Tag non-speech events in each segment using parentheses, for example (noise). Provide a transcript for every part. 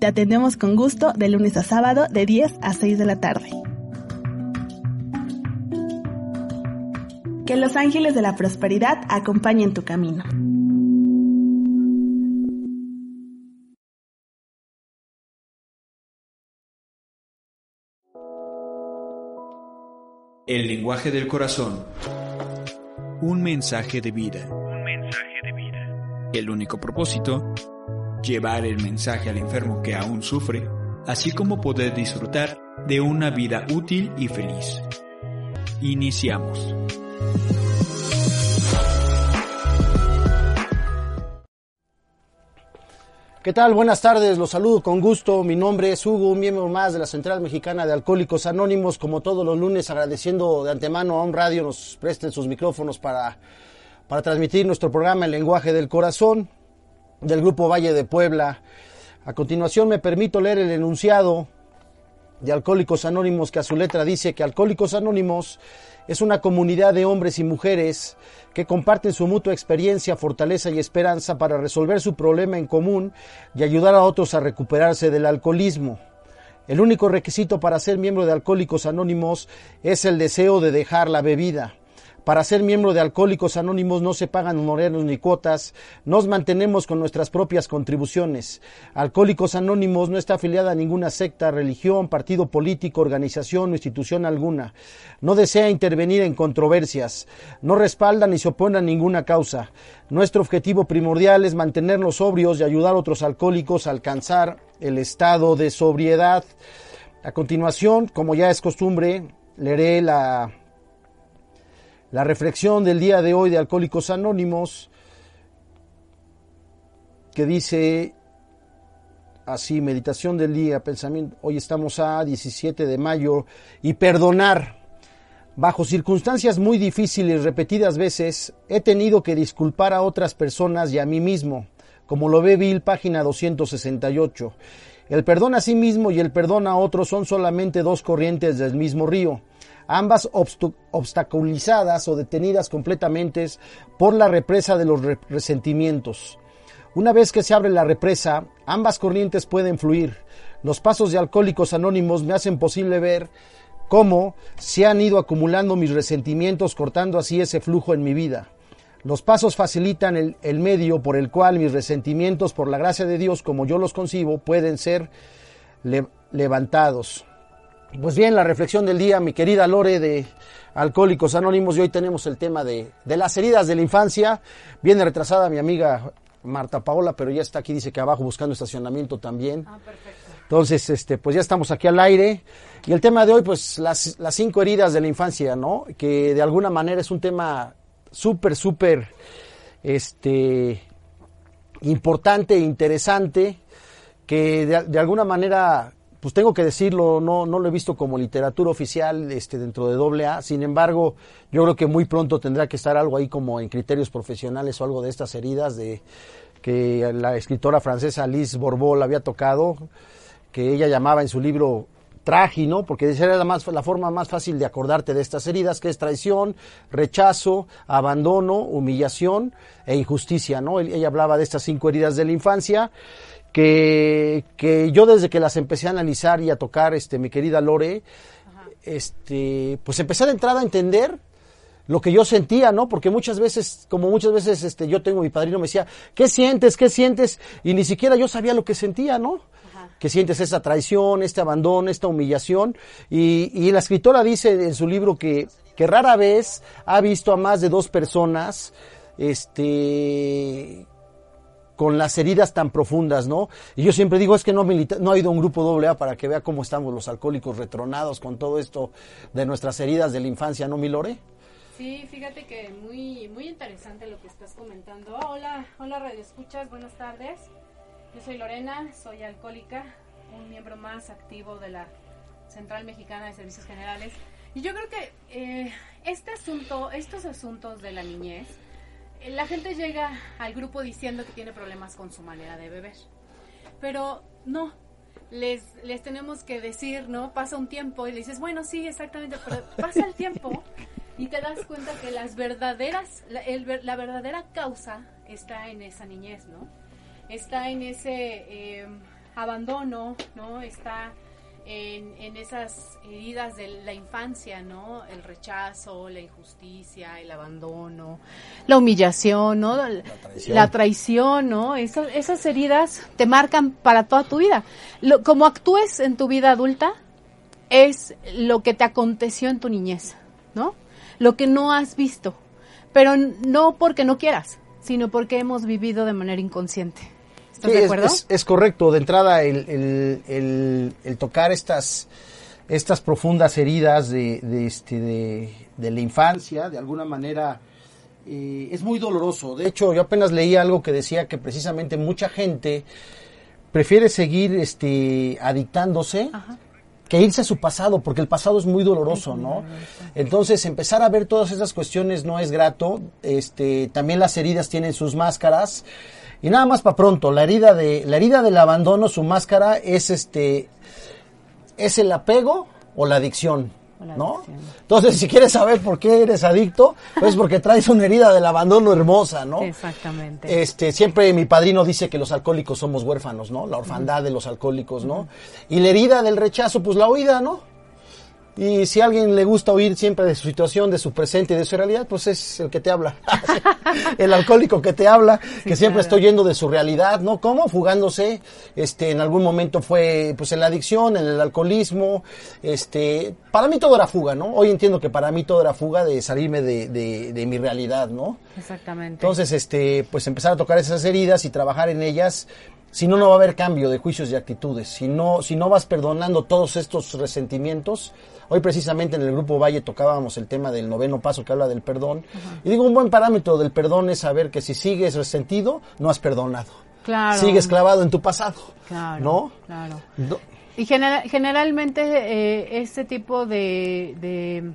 Te atendemos con gusto de lunes a sábado de 10 a 6 de la tarde. Que los ángeles de la prosperidad acompañen tu camino. El lenguaje del corazón. Un mensaje de vida. Un mensaje de vida. El único propósito, llevar el mensaje al enfermo que aún sufre, así como poder disfrutar de una vida útil y feliz. Iniciamos. ¿Qué tal? Buenas tardes, los saludo con gusto. Mi nombre es Hugo, un miembro más de la Central Mexicana de Alcohólicos Anónimos. Como todos los lunes, agradeciendo de antemano a un radio nos presten sus micrófonos para, para transmitir nuestro programa El lenguaje del corazón del Grupo Valle de Puebla. A continuación me permito leer el enunciado de Alcohólicos Anónimos que a su letra dice que Alcohólicos Anónimos es una comunidad de hombres y mujeres que comparten su mutua experiencia, fortaleza y esperanza para resolver su problema en común y ayudar a otros a recuperarse del alcoholismo. El único requisito para ser miembro de Alcohólicos Anónimos es el deseo de dejar la bebida. Para ser miembro de Alcohólicos Anónimos no se pagan honorarios ni cuotas, nos mantenemos con nuestras propias contribuciones. Alcohólicos Anónimos no está afiliada a ninguna secta, religión, partido político, organización o institución alguna. No desea intervenir en controversias, no respalda ni se opone a ninguna causa. Nuestro objetivo primordial es mantenernos sobrios y ayudar a otros alcohólicos a alcanzar el estado de sobriedad. A continuación, como ya es costumbre, leeré la la reflexión del día de hoy de Alcohólicos Anónimos, que dice así, meditación del día, pensamiento, hoy estamos a 17 de mayo, y perdonar. Bajo circunstancias muy difíciles repetidas veces, he tenido que disculpar a otras personas y a mí mismo, como lo ve Bill, página 268. El perdón a sí mismo y el perdón a otros son solamente dos corrientes del mismo río ambas obstaculizadas o detenidas completamente por la represa de los resentimientos. Una vez que se abre la represa, ambas corrientes pueden fluir. Los pasos de Alcohólicos Anónimos me hacen posible ver cómo se han ido acumulando mis resentimientos, cortando así ese flujo en mi vida. Los pasos facilitan el, medio por el cual mis resentimientos, por la gracia de Dios, como yo los concibo, pueden ser le levantados. Pues bien, la reflexión del día, mi querida Lore de Alcohólicos Anónimos, y hoy tenemos el tema de, de las heridas de la infancia. Viene retrasada mi amiga Marta Paola, pero ya está aquí, dice que abajo buscando estacionamiento también. Ah, perfecto. Entonces, este, pues ya estamos aquí al aire. Y el tema de hoy, pues las, las cinco heridas de la infancia, ¿no? Que de alguna manera es un tema súper, súper, este, importante e interesante, que de, de alguna manera pues tengo que decirlo, no, no lo he visto como literatura oficial este, dentro de AA. Sin embargo, yo creo que muy pronto tendrá que estar algo ahí como en criterios profesionales o algo de estas heridas de que la escritora francesa Alice Borbol había tocado, que ella llamaba en su libro trágino, porque era la, más, la forma más fácil de acordarte de estas heridas, que es traición, rechazo, abandono, humillación e injusticia, ¿no? Ella hablaba de estas cinco heridas de la infancia que, que yo desde que las empecé a analizar y a tocar, este, mi querida Lore, este, pues empecé de entrada a entender lo que yo sentía, ¿no? Porque muchas veces, como muchas veces, este, yo tengo mi padrino me decía, ¿qué sientes? ¿Qué sientes? Y ni siquiera yo sabía lo que sentía, ¿no? Que sientes esa traición, este abandono, esta humillación. Y, y la escritora dice en su libro que, que rara vez ha visto a más de dos personas, este, con las heridas tan profundas, ¿no? Y yo siempre digo, es que no, no ha ido un grupo doble A para que vea cómo estamos los alcohólicos retronados con todo esto de nuestras heridas de la infancia, ¿no, Milore? Sí, fíjate que muy, muy interesante lo que estás comentando. Hola, hola Radio Escuchas, buenas tardes. Yo soy Lorena, soy alcohólica. un miembro más activo de la Central Mexicana de Servicios Generales. Y yo creo que eh, este asunto, estos asuntos de la niñez, la gente llega al grupo diciendo que tiene problemas con su manera de beber. Pero no, les, les tenemos que decir, ¿no? Pasa un tiempo y le dices, bueno, sí, exactamente, pero pasa el tiempo y te das cuenta que las verdaderas, la, el la verdadera causa está en esa niñez, ¿no? Está en ese eh, abandono, ¿no? Está en, en esas heridas de la infancia, ¿no? El rechazo, la injusticia, el abandono, la humillación, ¿no? La traición. traición, ¿no? Eso- esas heridas te marcan para toda tu vida. Lo, como actúes en tu vida adulta es lo que te aconteció en tu niñez, ¿no? Lo que no has visto, pero no porque no quieras, sino porque hemos vivido de manera inconsciente. ¿Estás Sí, de es- acuerdo? Es, es correcto. De entrada, el, el- el- el tocar estas, estas profundas heridas de, de, este, de, de la infancia, de alguna manera, eh, es muy doloroso. De hecho, yo apenas leí algo que decía que precisamente mucha gente prefiere seguir este, adictándose Ajá. que irse a su pasado, porque el pasado es muy doloroso, ¿no? Entonces, empezar a ver todas esas cuestiones no es grato. Este, también las heridas tienen sus máscaras. Y nada más para pronto, la herida de la herida del abandono, su máscara es este es el apego o la adicción, ¿no? Entonces, si quieres saber por qué eres adicto, pues porque traes una herida del abandono hermosa, ¿no? Exactamente. Este, siempre mi padrino dice que los alcohólicos somos huérfanos, ¿no? La orfandad de los alcohólicos, ¿no? Y la herida del rechazo, pues la oída, ¿no? Y si a alguien le gusta oír siempre de su situación, de su presente y de su realidad, pues es el que te habla. (laughs) el alcohólico que te habla, que siempre claro. estoy yendo de su realidad, ¿no? ¿Cómo? Fugándose. Este, en algún momento fue, pues, en la adicción, en el alcoholismo. Este, para mí todo era fuga, ¿no? Hoy entiendo que para mí todo era fuga de salirme de, de, de mi realidad, ¿no? Exactamente. Entonces, este, pues empezar a tocar esas heridas y trabajar en ellas. Si no, no va a haber cambio de juicios y actitudes. Si no, si no vas perdonando todos estos resentimientos. Hoy precisamente en el Grupo Valle tocábamos el tema del noveno paso que habla del perdón. Y digo, un buen parámetro del perdón es saber que si sigues resentido, no has perdonado. Claro. Sigues clavado en tu pasado. Claro. ¿No? Claro. No. Y genera- generalmente eh, este tipo de, de-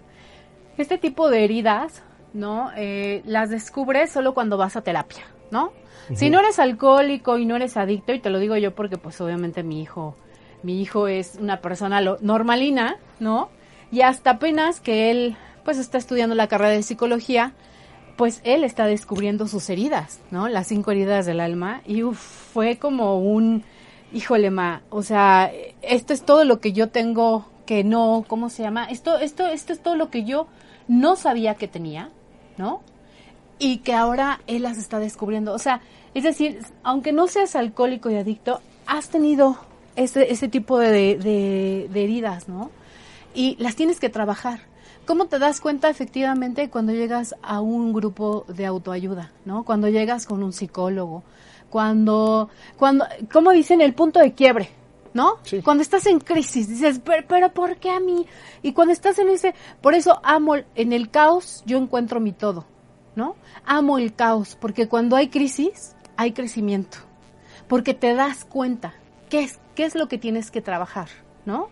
este tipo de heridas, ¿no? Eh, las descubres solo cuando vas a terapia, ¿no? Si no eres alcohólico y no eres adicto, y te lo digo yo porque pues obviamente mi hijo, mi hijo es una persona lo- normalina, ¿no? Y hasta apenas que él pues está estudiando la carrera de psicología, pues él está descubriendo sus heridas, ¿no? Las cinco heridas del alma. Y uf, fue como un, híjole, ma, o sea, esto es todo lo que yo tengo que no, ¿cómo se llama? Esto, esto, esto es todo lo que yo no sabía que tenía, ¿no? Y que ahora él las está descubriendo. O sea, es decir, aunque no seas alcohólico y adicto, has tenido ese, ese tipo de, de- de heridas, ¿no? Y las tienes que trabajar. ¿Cómo te das cuenta efectivamente cuando llegas a un grupo de autoayuda, ¿no? Cuando llegas con un psicólogo, cuando, cuando, ¿cómo dicen? El punto de quiebre, ¿no? Sí. Cuando estás en crisis, dices, pero, pero ¿por qué a mí? Y cuando estás en ese, por eso amo, en el caos yo encuentro mi todo, ¿no? Amo el caos, porque cuando hay crisis, hay crecimiento, porque te das cuenta qué es, qué es lo que tienes que trabajar, ¿no?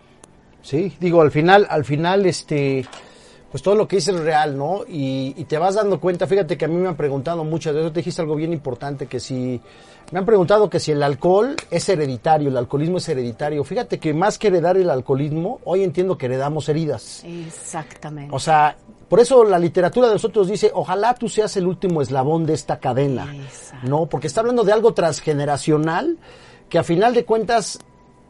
Sí, digo, al final, al final, este, pues todo lo que dices es real, ¿no? Y, y te vas dando cuenta, fíjate que a mí me han preguntado muchas veces, te dijiste algo bien importante, que si, me han preguntado que si el alcohol es hereditario, el alcoholismo es hereditario. Fíjate que más que heredar el alcoholismo, hoy entiendo que heredamos heridas. Exactamente. O sea, por eso la literatura de nosotros dice, ojalá tú seas el último eslabón de esta cadena. Exacto. No, porque está hablando de algo transgeneracional que a final de cuentas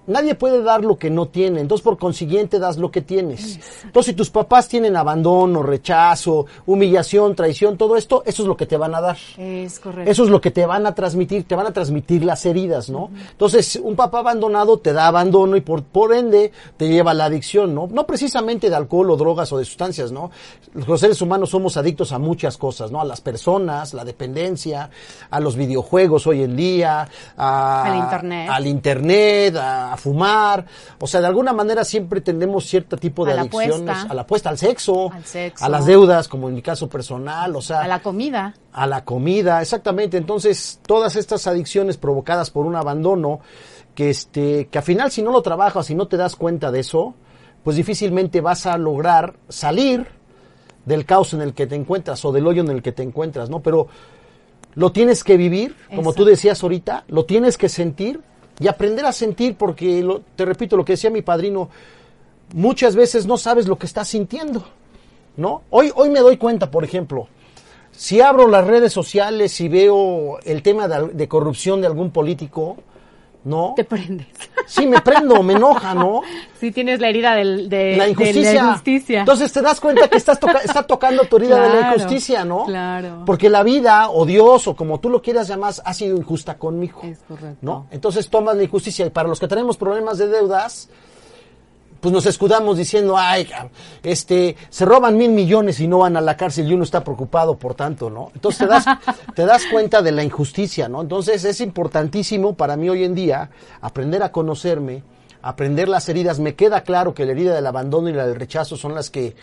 nadie puede dar lo que no tiene, entonces por consiguiente das lo que tienes. Entonces si tus papás tienen abandono, rechazo, humillación, traición, todo esto, eso es lo que te van a dar. es correcto. Eso es lo que te van a transmitir, te van a transmitir las heridas, ¿no? Entonces, un papá abandonado te da abandono y por, por ende te lleva a la adicción, ¿no? No precisamente de alcohol o drogas o de sustancias, ¿no? Los seres humanos somos adictos a muchas cosas, ¿no? A las personas, la dependencia, a los videojuegos hoy en día, a- Al internet. al internet, a, a fumar, o sea, de alguna manera siempre tenemos cierto tipo de A adicciones, a la apuesta, al sexo, Al sexo. a las deudas, como en mi caso personal, o sea, a la comida. a la comida, exactamente. Entonces, todas estas adicciones provocadas por un abandono que este, que al final si no lo trabajas, si no te das cuenta de eso, pues difícilmente vas a lograr salir del caos en el que te encuentras o del hoyo en el que te encuentras, ¿no? Pero lo tienes que vivir, como tú decías ahorita, lo tienes que sentir y aprender a sentir, porque lo- te repito lo que decía mi padrino, muchas veces no sabes lo que estás sintiendo, ¿no? Hoy, hoy me doy cuenta, por ejemplo, si abro las redes sociales y veo el tema de, de corrupción de algún político, ¿no? Te prendes. Sí, me prendo, me enoja, ¿no? (laughs) Si tienes la herida del, de, la de injusticia. la injusticia. Entonces te das cuenta que estás toca- está tocando tu herida de la injusticia, ¿no? claro. Porque la vida, o Dios, o como tú lo quieras llamar, ha sido injusta conmigo. Es correcto. ¿no? Entonces tomas la injusticia. Y para los que tenemos problemas de deudas, pues nos escudamos diciendo, ay, este, se roban mil millones y no van a la cárcel y uno está preocupado por tanto, ¿no? Entonces te das, (laughs) te das cuenta de la injusticia, ¿no? Entonces es importantísimo para mí hoy en día aprender a conocerme, aprender las heridas. Me queda claro que la herida del abandono y la del rechazo son las que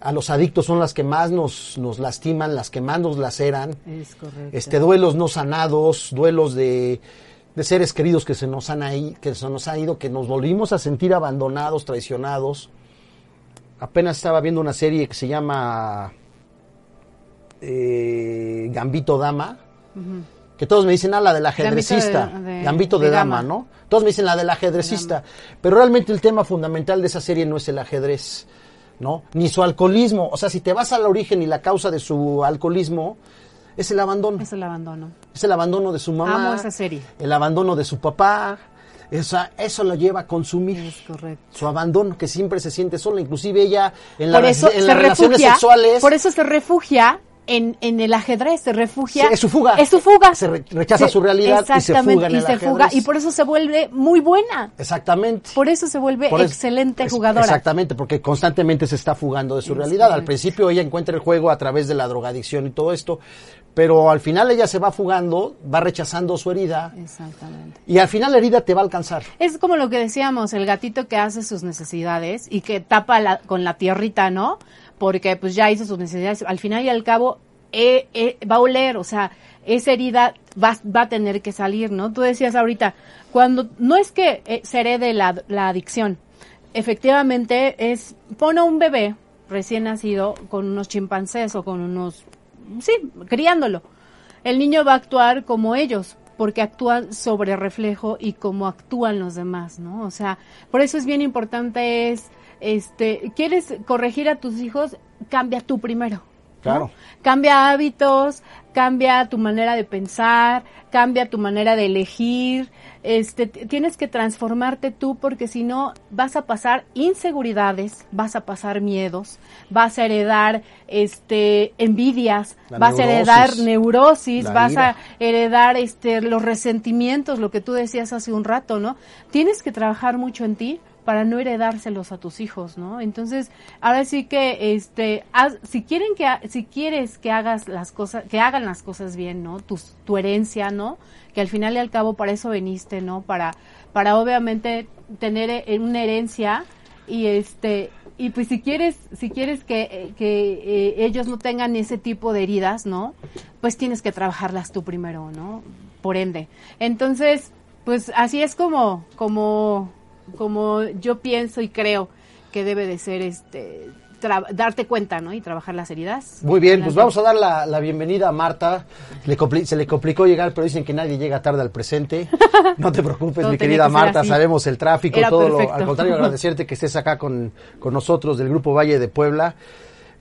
a los adictos son las que más nos, nos lastiman, las que más nos laceran Es correcto. este duelos no sanados, duelos de, de seres queridos que se nos han ahí, que se nos han ido, que nos volvimos a sentir abandonados, traicionados. Apenas estaba viendo una serie que se llama eh, Gambito Dama, que todos me dicen, ah, la del ajedrecista, Gambito de- de- Gambito de, de Dama, Dama. ¿no? Todos me dicen la del ajedrecista, pero realmente el tema fundamental de esa serie no es el ajedrez, ¿no? Ni su alcoholismo, o sea, si te vas al origen y la causa de su alcoholismo, es el abandono. Es el abandono. Es el abandono de su mamá. Amo esa serie. El abandono de su papá. Esa, eso lo lleva a consumir. Es correcto. Su abandono, que siempre se siente sola. Inclusive ella, en, la eso en las relaciones sexuales... Por eso se refugia en, en el ajedrez, se refugia. Sí, es su fuga. Es su fuga. Se re- rechaza su realidad y se exactamente, fuga en y el se fuga, y por eso se vuelve muy buena. Exactamente. Por eso se vuelve eso- excelente es- jugadora. Exactamente, porque constantemente se está fugando de su realidad. Al principio ella encuentra el juego a través de la drogadicción y todo esto, pero al final ella se va fugando, va rechazando su herida Exactamente. y al final la herida te va a alcanzar. Es como lo que decíamos, el gatito que hace sus necesidades y que tapa la- con la tierrita, ¿no? Porque pues ya hizo sus necesidades. Al final y al cabo eh, eh, va a oler, o sea, esa herida va, va a tener que salir, ¿no? Tú decías ahorita, cuando no es que eh, se herede la, la adicción, efectivamente es, pone a un bebé recién nacido con unos chimpancés o con unos, sí, criándolo el niño va a actuar como ellos, porque actúan sobre reflejo y como actúan los demás, ¿no? O sea, por eso es bien importante es, este, ¿quieres corregir a tus hijos? Cambia tú primero. ¿No? Claro. Cambia hábitos, cambia tu manera de pensar, cambia tu manera de elegir, este, tienes que transformarte tú porque si no vas a pasar inseguridades, vas a pasar miedos, vas a heredar este envidias, La vas a heredar neurosis, vas ira. a heredar este los resentimientos, lo que tú decías hace un rato, ¿no? Tienes que trabajar mucho en ti para no heredárselos a tus hijos, ¿no? Entonces, ahora sí que este si quieren que si quieres que hagas las cosas que hagan las cosas bien, ¿no? Tu, tu herencia, ¿no? Que al final y al cabo para eso veniste, ¿no? Para para obviamente tener eh, una herencia y este y pues si quieres si quieres que, eh, que eh, ellos no tengan ese tipo de heridas no pues tienes que trabajarlas tú primero no por ende entonces pues así es como como como yo pienso y creo que debe de ser este darte cuenta no y trabajar las heridas Muy bien, pues vamos a dar la, la bienvenida a Marta. Le se le complicó llegar, pero dicen que nadie llega tarde al presente. (laughs) No te preocupes, mi querida que Marta, sabemos el tráfico, Era todo lo, al contrario, (laughs) agradecerte que estés acá con, con nosotros del Grupo Valle de Puebla.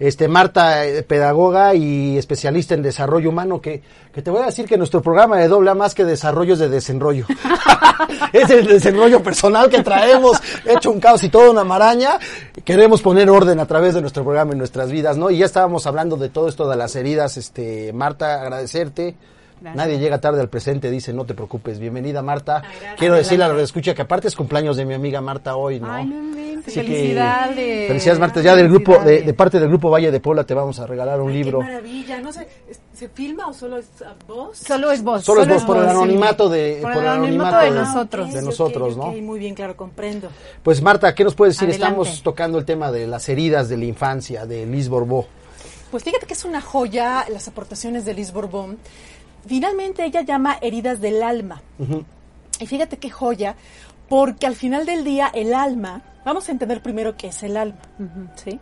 Este, Marta, eh, pedagoga y especialista en desarrollo humano, que, que te voy a decir que nuestro programa de doble A más que desarrollo es de desenrollo. (laughs) es el desenrollo personal que traemos, hecho un caos y toda una maraña. Queremos poner orden a través de nuestro programa en nuestras vidas, ¿no? Y ya estábamos hablando de todo esto de las heridas, este, Marta, agradecerte. Gracias. Nadie llega tarde al presente, dice, no te preocupes. Bienvenida, Marta. Quiero decirle a que escucha que aparte es cumpleaños de mi amiga Marta hoy, ¿no? Ay, no que, felicidades. felicidades, Marta. Ya del grupo, de, de parte del grupo Valle de Puebla te vamos a regalar un Ay, libro. Qué maravilla, no sé, ¿es- ¿se filma o solo es ah, voz? solo es vos Solo es vos, por el sí. anonimato de, Por por el anonimato anonimato de Ah, nosotros. de nosotros, ¿no? ok, muy bien, claro, comprendo. Pues Marta, ¿qué nos puedes decir? Adelante. Estamos tocando el tema de las heridas de la infancia, de Liz Borbó. Pues fíjate que es una joya las aportaciones de Liz Borbón. Finalmente ella llama heridas del alma. Y fíjate qué joya, porque al final del día el alma, vamos a entender primero qué es el alma, ¿sí?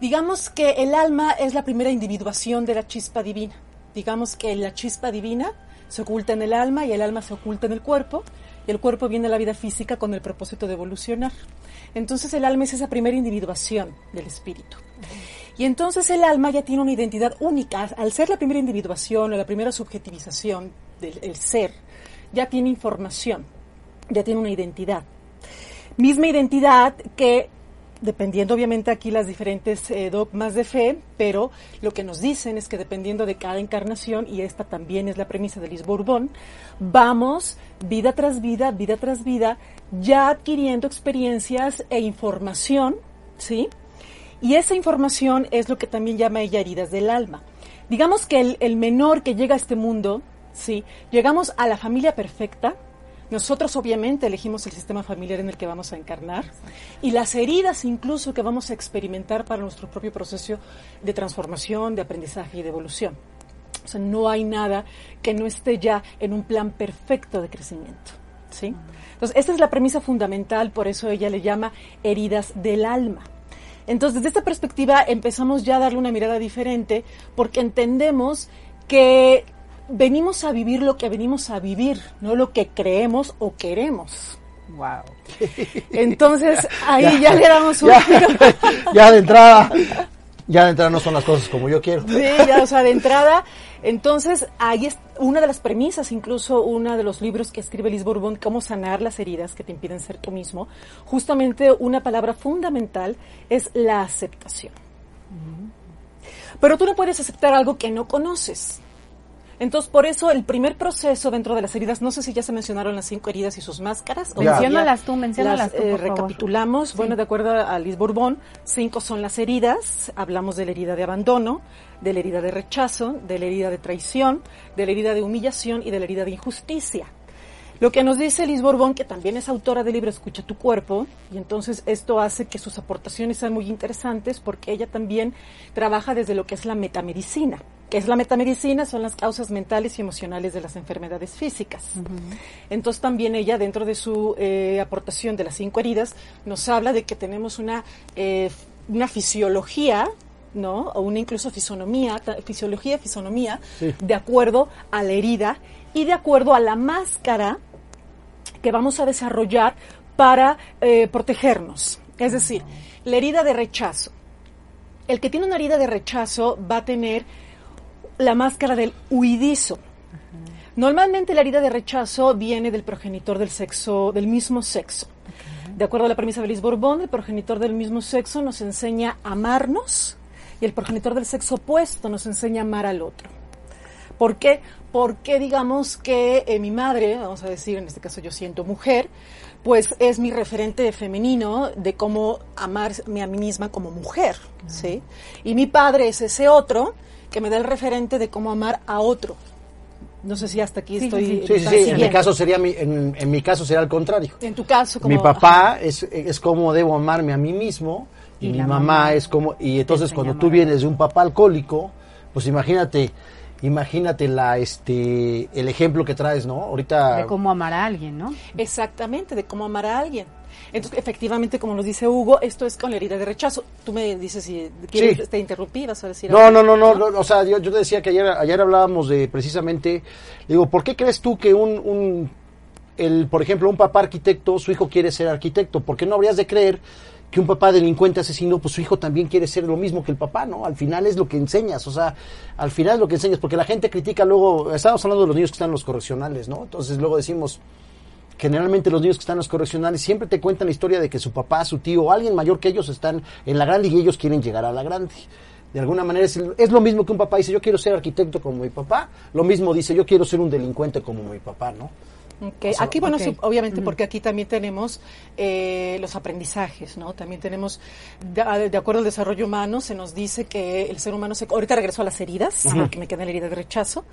Digamos que el alma es la primera individuación de la chispa divina. Digamos que la chispa divina se oculta en el alma y el alma se oculta en el cuerpo y el cuerpo viene a la vida física con el propósito de evolucionar. Entonces el alma es esa primera individuación del espíritu. Y entonces el alma ya tiene una identidad única. Al ser la primera individuación o la primera subjetivización del el ser, ya tiene información, ya tiene una identidad. Misma identidad que dependiendo obviamente aquí las diferentes eh, dogmas de fe, pero lo que nos dicen es que dependiendo de cada encarnación, y esta también es la premisa de Liz Bourbon, vamos vida tras vida, vida tras vida, ya adquiriendo experiencias e información, ¿sí? Y esa información es lo que también llama ella heridas del alma. Digamos que el, menor que llega a este mundo, ¿sí? Llegamos a la familia perfecta, nosotros obviamente elegimos el sistema familiar en el que vamos a encarnar y las heridas incluso que vamos a experimentar para nuestro propio proceso de transformación, de aprendizaje y de evolución. O sea, no hay nada que no esté ya en un plan perfecto de crecimiento. ¿sí? Entonces, esta es la premisa fundamental, por eso ella le llama heridas del alma. Entonces, desde esta perspectiva empezamos ya a darle una mirada diferente porque entendemos que venimos a vivir lo que venimos a vivir, no lo que creemos o queremos. Wow. (laughs) Entonces, ahí ya, le damos un (laughs) Ya, de entrada, ya de entrada no son las cosas como yo quiero. Sí, ya, o sea, de entrada, entonces ahí es una de las premisas, incluso uno de los libros que escribe Liz Bourbon, Cómo sanar las heridas que te impiden ser tú mismo, justamente una palabra fundamental es la aceptación. Pero tú no puedes aceptar algo que no conoces. Entonces, por eso el primer proceso dentro de las heridas, no sé si ya se mencionaron las cinco heridas y sus máscaras. Menciónalas tú, menciónalas las, tú, eh, favor. recapitulamos. Bueno, de acuerdo a Liz Bourbon, cinco son las heridas. Hablamos de la herida de abandono, de la herida de rechazo, de la herida de traición, de la herida de humillación y de la herida de injusticia. Lo que nos dice Liz Borbón, que también es autora del libro Escucha tu cuerpo, y entonces esto hace que sus aportaciones sean muy interesantes porque ella también trabaja desde lo que es la metamedicina. ¿Qué es la metamedicina? Son las causas mentales y emocionales de las enfermedades físicas. Entonces también ella, dentro de su eh, aportación de las cinco heridas, nos habla de que tenemos una, eh, una fisiología ¿no? O una incluso fisonomía, fisiología, fisonomía, Sí. de acuerdo a la herida y de acuerdo a la máscara que vamos a desarrollar para eh, protegernos. Es decir, la herida de rechazo. El que tiene una herida de rechazo va a tener la máscara del huidizo. Normalmente la herida de rechazo viene del progenitor del sexo, del mismo sexo. De acuerdo a la premisa de Liz Borbón, el progenitor del mismo sexo nos enseña a amarnos y el progenitor del sexo opuesto nos enseña a amar al otro. ¿Por qué? Porque digamos que eh, mi madre, vamos a decir, en este caso yo siento mujer, pues es mi referente femenino de cómo amarme a mí misma como mujer, ¿sí? Y mi padre es ese otro que me da el referente de cómo amar a otro. No sé si hasta aquí Sí, estoy... sí, sí. Sí. En mi caso sería mi, en, en mi caso sería al contrario. En tu caso, como... Mi papá es, es como debo amarme a mí mismo y, Y mi mamá, mamá es como y entonces cuando tú vienes de un papá alcohólico, pues imagínate, imagínate la este el ejemplo que traes, ¿no? Ahorita De cómo amar a alguien, ¿no? Exactamente, de cómo amar a alguien. Entonces, efectivamente, como nos dice Hugo, esto es con la herida de rechazo. Tú me dices si quieres, Sí. te interrumpí, vas a decir No, algo? no, no, no, no, o sea, yo, yo te decía que ayer, ayer hablábamos de precisamente, digo, ¿por qué crees tú que un, un, el, por ejemplo, un papá arquitecto, su hijo quiere ser arquitecto? ¿Por qué no habrías de creer que un papá delincuente asesino, pues su hijo también quiere ser lo mismo que el papá, ¿no? Al final es lo que enseñas, o sea, al final es lo que enseñas, porque la gente critica luego, estamos hablando de los niños que están en los correccionales, ¿no? Entonces luego decimos, generalmente los niños que están en los correccionales siempre te cuentan la historia de que su papá, su tío o alguien mayor que ellos están en la grande y ellos quieren llegar a la grande. De alguna manera es, es lo mismo que un papá dice, yo quiero ser arquitecto como mi papá, lo mismo dice, yo quiero ser un delincuente como mi papá, ¿no? Ok, O sea, aquí, bueno, ok. sí, obviamente, porque aquí también tenemos eh, los aprendizajes, ¿no? También tenemos, de, de acuerdo al desarrollo humano, se nos dice que el ser humano se... Ahorita regreso a las heridas, porque me queda la herida de rechazo,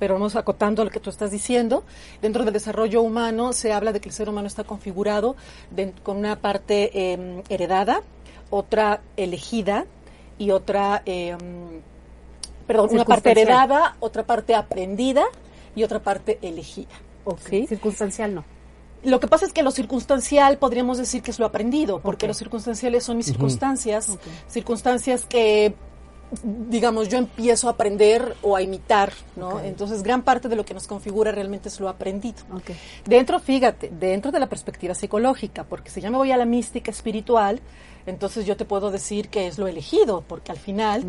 pero vamos acotando lo que tú estás diciendo. Dentro del desarrollo humano se habla de que el ser humano está configurado de- con una parte eh, heredada, otra elegida y otra... eh, perdón, una parte heredada, otra parte aprendida y otra parte elegida. Ok. ¿sí? Circunstancial no. Lo que pasa es que lo circunstancial podríamos decir que es lo aprendido, porque lo circunstanciales son mis circunstancias, circunstancias que digamos, yo empiezo a aprender o a imitar, ¿no? Entonces, gran parte de lo que nos configura realmente es lo aprendido. Dentro, fíjate, dentro de la perspectiva psicológica, porque si ya me voy a la mística espiritual, entonces yo te puedo decir que es lo elegido, porque al final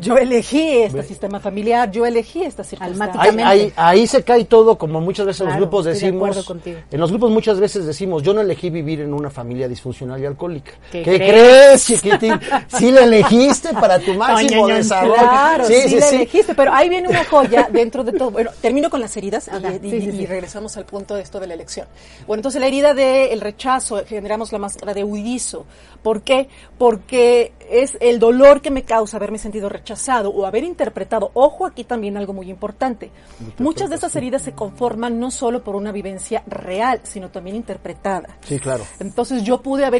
yo elegí este sistema familiar, yo elegí esta circunstancia. Ahí, ahí, ahí, se cae todo, como muchas veces en los grupos decimos. en los grupos muchas veces decimos, yo no elegí vivir en una familia disfuncional y alcohólica. ¿Qué, crees, chiquitín? sí lo elegiste para tu (laughs) máximo desarrollo. Claro, sí, sí, sí, elegiste, pero ahí viene una joya dentro de todo. Bueno, termino con las heridas y, regresamos al punto de esto de la elección. Bueno, entonces la herida del rechazo, generamos la máscara de huidizo. ¿Por qué? Porque es el dolor que me causa haberme sentido rechazado o haber interpretado. Ojo, aquí también algo muy importante. Muchas de esas heridas se conforman no solo por una vivencia real, sino también interpretada. Sí, claro. Entonces yo pude haber...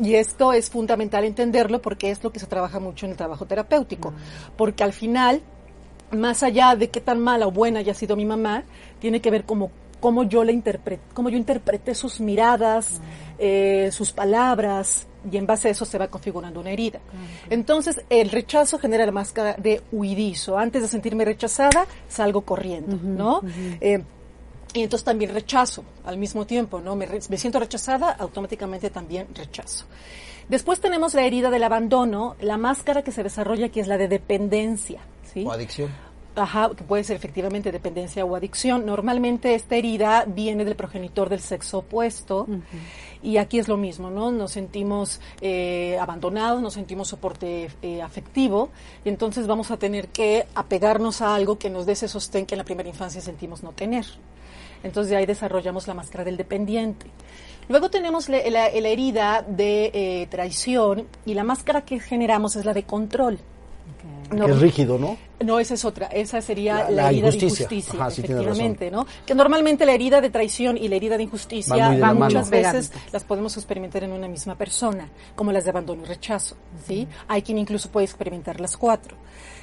Y esto es fundamental entenderlo porque es lo que se trabaja mucho en el trabajo terapéutico. Porque al final más allá de qué tan mala o buena haya sido mi mamá, tiene que ver como cómo yo la interpreté, cómo yo interpreté sus miradas, eh, sus palabras, y en base a eso se va configurando una herida. Entonces, el rechazo genera la máscara de huidizo. Antes de sentirme rechazada, salgo corriendo, ¿no? Eh, y entonces también rechazo al mismo tiempo, ¿no? Me, me, siento rechazada, automáticamente también rechazo. Después tenemos la herida del abandono, la máscara que se desarrolla aquí es la de dependencia, ¿sí? O adicción. Ajá, que puede ser efectivamente dependencia o adicción. Normalmente esta herida viene del progenitor del sexo opuesto y aquí es lo mismo, ¿no? Nos sentimos eh, abandonados, nos sentimos soporte eh, afectivo y entonces vamos a tener que apegarnos a algo que nos dé ese sostén que en la primera infancia sentimos no tener. Entonces ahí desarrollamos la máscara del dependiente. Luego tenemos la, herida de eh, traición y la máscara que generamos es la de control que es rígido, ¿no? No, esa es otra. Esa sería la, herida de injusticia, efectivamente, ¿no? Que normalmente la herida de traición y la herida de injusticia muchas veces las podemos experimentar en una misma persona, como las de abandono y rechazo, ¿sí? Hay quien incluso puede experimentar las cuatro.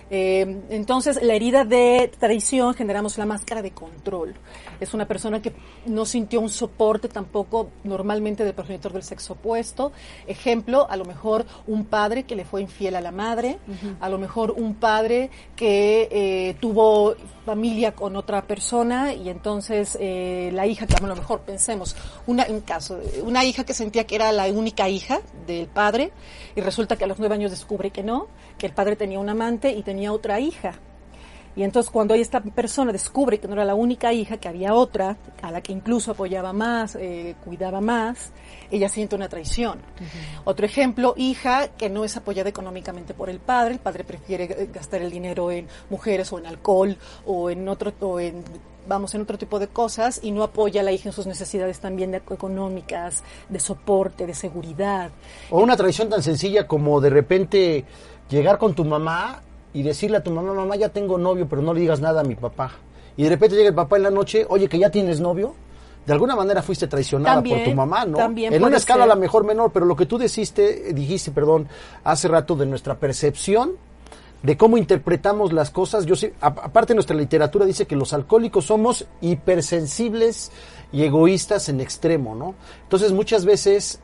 Eh, entonces, la herida de traición generamos la máscara de control. Es una persona que no sintió un soporte tampoco normalmente del progenitor del sexo opuesto. Ejemplo, a lo mejor un padre que le fue infiel a la madre, a lo mejor un padre que eh, tuvo familia con otra persona y entonces eh, la hija, que a lo mejor pensemos, una, en caso, una hija que sentía que era la única hija del padre y resulta que a los nueve años descubre que no, que el padre tenía un amante y tenía otra hija. Y entonces cuando esta persona descubre que no era la única hija, que había otra, a la que incluso apoyaba más, eh, cuidaba más, ella siente una traición. Otro ejemplo, hija que no es apoyada económicamente por el padre, el padre prefiere eh, gastar el dinero en mujeres o en alcohol o en otro, o en vamos en otro tipo de cosas y no apoya a la hija en sus necesidades también económicas, de soporte, de seguridad. O una traición tan sencilla como de repente llegar con tu mamá y decirle a tu mamá, mamá, ya tengo novio, pero no le digas nada a mi papá. Y de repente llega el papá en la noche, oye, que ya tienes novio. De alguna manera fuiste traicionada por tu mamá, ¿no? También en una escala a la mejor menor, pero lo que tú dijiste, dijiste, perdón, hace rato de nuestra percepción de cómo interpretamos las cosas. Yo sé, aparte nuestra literatura dice que los alcohólicos somos hipersensibles y egoístas en extremo, ¿no? Entonces muchas veces,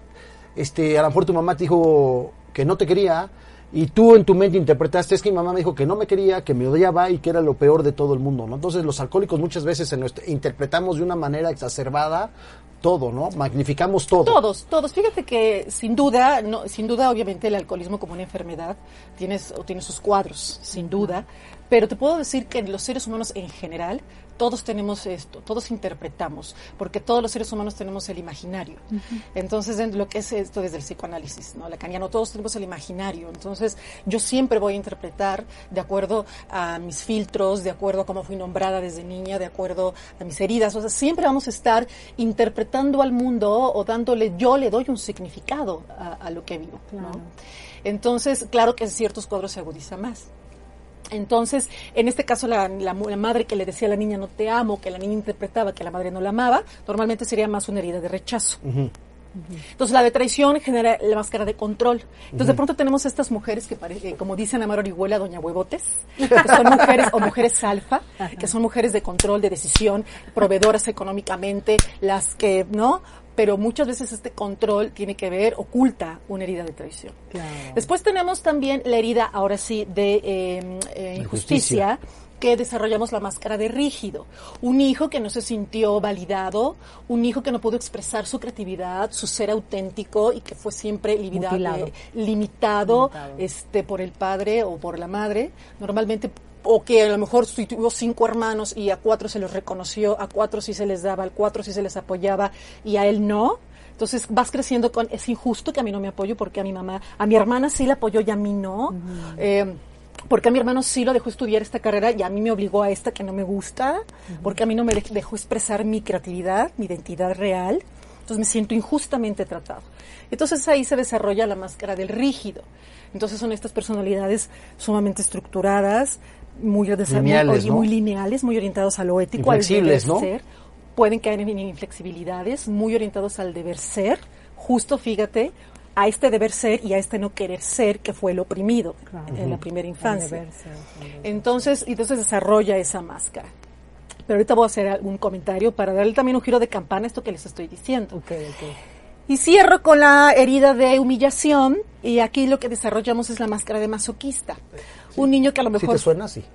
este, a lo mejor tu mamá te dijo que no te quería, y tú en tu mente interpretaste es que mi mamá me dijo que no me quería, que me odiaba y que era lo peor de todo el mundo, ¿no? Entonces los alcohólicos muchas veces interpretamos de una manera exacerbada todo, ¿no? Magnificamos todo. Todos, todos. Fíjate que sin duda, no, sin duda obviamente el alcoholismo como una enfermedad tiene, tiene sus cuadros, sin duda, pero te puedo decir que los seres humanos en general todos tenemos esto, todos interpretamos, porque todos los seres humanos tenemos el imaginario. Entonces, lo que es esto desde el psicoanálisis, ¿no? Lacaniano, todos tenemos el imaginario. Entonces, yo siempre voy a interpretar de acuerdo a mis filtros, de acuerdo a cómo fui nombrada desde niña, de acuerdo a mis heridas. O sea, siempre vamos a estar interpretando al mundo o dándole, yo le doy un significado a, lo que vivo, ¿no? Entonces, claro que en ciertos cuadros se agudiza más. Entonces, en este caso, la, madre que le decía a la niña no te amo, que la niña interpretaba que la madre no la amaba, normalmente sería más una herida de rechazo. Entonces la de traición genera la máscara de control. Entonces de pronto tenemos estas mujeres que, pare- eh, como dicen Amaro Orihuela, Doña Huevotes, que son mujeres o mujeres alfa, que son mujeres de control, de decisión, proveedoras económicamente, las que, ¿no? Pero muchas veces este control tiene que ver, oculta una herida de traición. Después tenemos también la herida, ahora sí, de eh, eh, injusticia que desarrollamos la máscara de rígido. Un hijo que no se sintió validado, un hijo que no pudo expresar su creatividad, su ser auténtico y que fue siempre limitado, Limitado. este por el padre o por la madre. Normalmente o que a lo mejor tuvo cinco hermanos y a cuatro se los reconoció, a cuatro sí se les daba, a cuatro sí se les apoyaba y a él no. Entonces vas creciendo con, es injusto que a mí no me apoyo porque a mi mamá, a mi hermana sí la apoyó y a mí no. Eh, porque a mi hermano sí lo dejó estudiar esta carrera y a mí me obligó a esta que no me gusta, porque a mí no me dej- dejó expresar mi creatividad, mi identidad real. Entonces me siento injustamente tratado. Entonces ahí se desarrolla la máscara del rígido. Entonces son estas personalidades sumamente estructuradas, muy, Lineales, muy, ¿no? muy lineales, muy orientados a lo ético, al deber ¿no? ser. Pueden caer en inflexibilidades, muy orientados al deber ser. Justo, fíjate, a este deber ser y a este no querer ser, que fue el oprimido en la primera infancia. Entonces, y entonces desarrolla esa máscara. Pero ahorita voy a hacer algún comentario para darle también un giro de campana a esto que les estoy diciendo. Y cierro con la herida de humillación y aquí lo que desarrollamos es la máscara de masoquista. Un niño que a lo ¿Sí mejor... te suena? Sí. (laughs)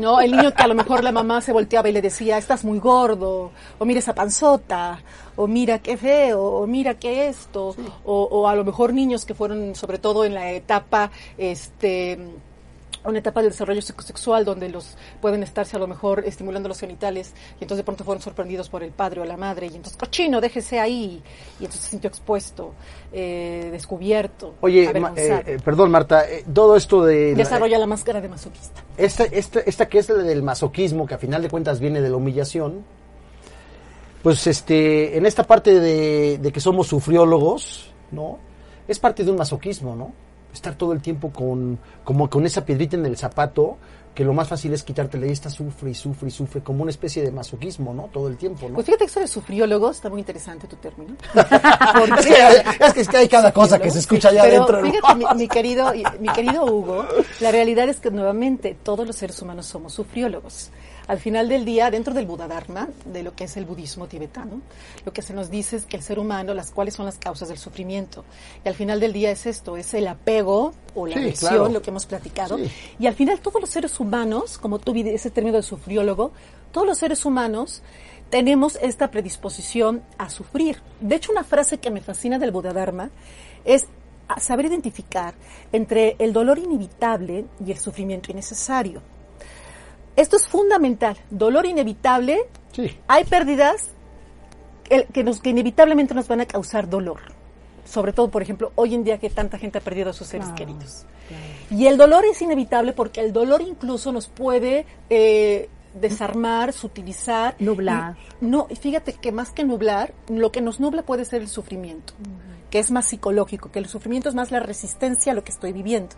No. el niño que a lo mejor la mamá se volteaba y le decía, estás muy gordo, o mira esa panzota, o mira qué feo, o mira qué esto, o, o a lo mejor niños que fueron, sobre todo en la etapa, este una etapa del desarrollo psicosexual donde los pueden estarse a lo mejor estimulando los genitales y entonces de pronto fueron sorprendidos por el padre o la madre y entonces cochino déjese ahí y entonces se sintió expuesto eh, descubierto Oye, ma- eh, eh, perdón Marta, eh, todo esto de... la- desarrolla la máscara de masoquista esta, esta, esta que es la del masoquismo, que a final de cuentas viene de la humillación, pues este, en esta parte de, de que somos sufriólogos, ¿no? Es parte de un masoquismo, ¿no? Estar todo el tiempo con, como con esa piedrita en el zapato, que lo más fácil es quitártela y esta sufre y sufre y sufre, como una especie de masoquismo, ¿no? Todo el tiempo, ¿no? Pues fíjate que eso de sufriólogos está muy interesante tu término. (laughs) es, que, es que- hay cada cosa que se escucha allá Pero adentro. fíjate, mi, mi querido, mi querido Hugo, la realidad es que nuevamente todos los seres humanos somos sufriólogos. Al final del día, dentro del Buda Dharma, de lo que es el budismo tibetano, lo que se nos dice es que el ser humano, las cuáles son las causas del sufrimiento. Y al final del día es esto, es el apego o la Sí, claro. lo que hemos platicado. Sí. Y al final todos los seres humanos, como tú ese término de sufriólogo, todos los seres humanos tenemos esta predisposición a sufrir. De hecho, una frase que me fascina del Buda Dharma es saber identificar entre el dolor inevitable y el sufrimiento innecesario. Esto es fundamental. Dolor inevitable, Sí. hay pérdidas el- que, nos, que inevitablemente nos van a causar dolor. Sobre todo, por ejemplo, hoy en día que tanta gente ha perdido a sus seres queridos. Y el dolor es inevitable porque el dolor incluso nos puede eh, desarmar, sutilizar. Nublar. Y- no, y fíjate que más que nublar, lo que nos nubla puede ser el sufrimiento, que es más psicológico, que el sufrimiento es más la resistencia a lo que estoy viviendo.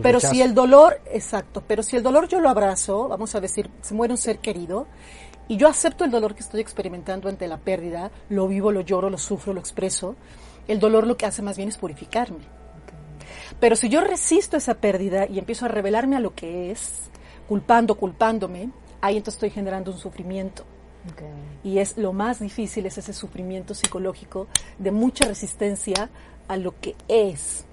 Pero si el dolor, exacto, pero si el dolor yo lo abrazo, vamos a decir, se muere un ser querido, y yo acepto el dolor que estoy experimentando ante la pérdida, lo vivo, lo lloro, lo sufro, lo expreso, el dolor lo que hace más bien es purificarme. Pero si yo resisto esa pérdida y empiezo a revelarme a lo que es, culpando, culpándome, ahí entonces estoy generando un sufrimiento. Y es lo más difícil, es ese sufrimiento psicológico de mucha resistencia a lo que es.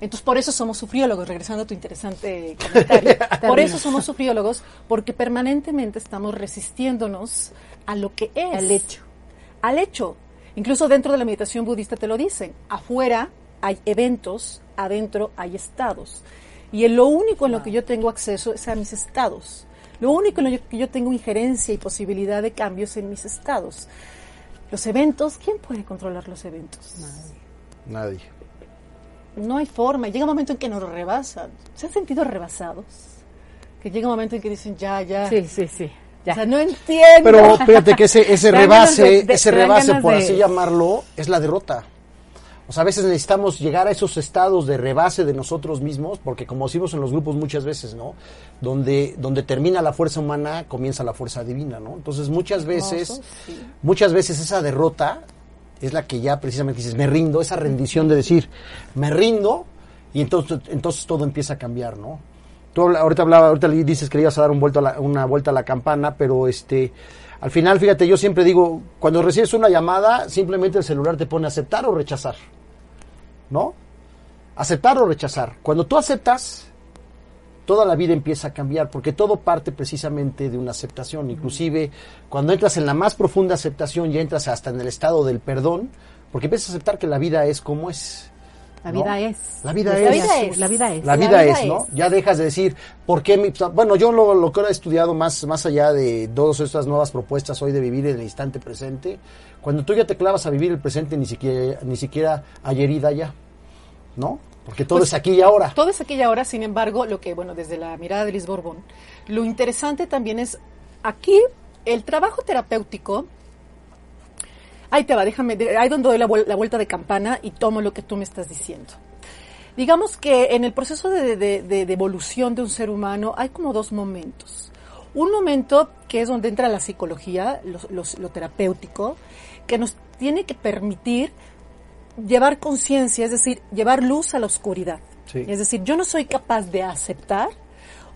Entonces, por eso somos sufriólogos, regresando a tu interesante (laughs) comentario. por eso somos sufriólogos, porque permanentemente estamos resistiéndonos a lo que es. Al hecho. Al hecho. Incluso dentro de la meditación budista te lo dicen. Afuera hay eventos, adentro hay estados. Y en lo único en lo que yo tengo acceso es a mis estados. Lo único en lo que yo tengo injerencia y posibilidad de cambios en mis estados. Los eventos, ¿quién puede controlar los eventos? Nadie. No hay forma. Llega un momento en que nos rebasan. ¿Se han sentido rebasados? Que llega un momento en que dicen, ya, ya. Sí, sí, sí. Ya. O sea, no entiendo. Pero fíjate que ese, ese (laughs) rebase, de- de- ese rebase, por de- así llamarlo, es la derrota. O sea, a veces necesitamos llegar a esos estados de rebase de nosotros mismos, porque como decimos en los grupos muchas veces, ¿no? Donde, donde termina la fuerza humana, comienza la fuerza divina, ¿no? Entonces muchas veces, sí. muchas veces esa derrota es la que ya precisamente dices, me rindo, esa rendición de decir, me rindo, y entonces, entonces todo empieza a cambiar, ¿no? Tú ahorita hablaba, ahorita dices que le ibas a dar un vuelto a la- una vuelta a la campana, pero este, al final, fíjate, yo siempre digo, cuando recibes una llamada, simplemente el celular te pone aceptar o rechazar, ¿no? Aceptar o rechazar. Cuando tú aceptas, toda la vida empieza a cambiar, porque todo parte precisamente de una aceptación. Inclusive, cuando entras en la más profunda aceptación, ya entras hasta en el estado del perdón, porque empiezas a aceptar que la vida es como es. La ¿no? vida es. La vida es. La vida es. La La vida, vida es, ¿no? es. Ya dejas de decir, ¿por qué mi... Bueno, yo lo, lo que he estudiado más, más allá de todas estas nuevas propuestas hoy de vivir en el instante presente, cuando tú ya te clavas a vivir el presente, ni siquiera, ni siquiera hay herida ya, ¿no? Porque todo Pues, es aquí y ahora. Todo es aquí y ahora, sin embargo, lo que, bueno, desde la mirada de Liz Borbón, lo interesante también es aquí el trabajo terapéutico. Ahí te va, déjame, ahí donde doy la, vuel- la vuelta de campana y tomo lo que tú me estás diciendo. Digamos que en el proceso de, de- de- de evolución de un ser humano hay como dos momentos. Un momento que es donde entra la psicología, los- los- lo terapéutico, que nos tiene que permitir llevar conciencia, es decir, llevar luz a la oscuridad. Sí. Es decir, yo no soy capaz de aceptar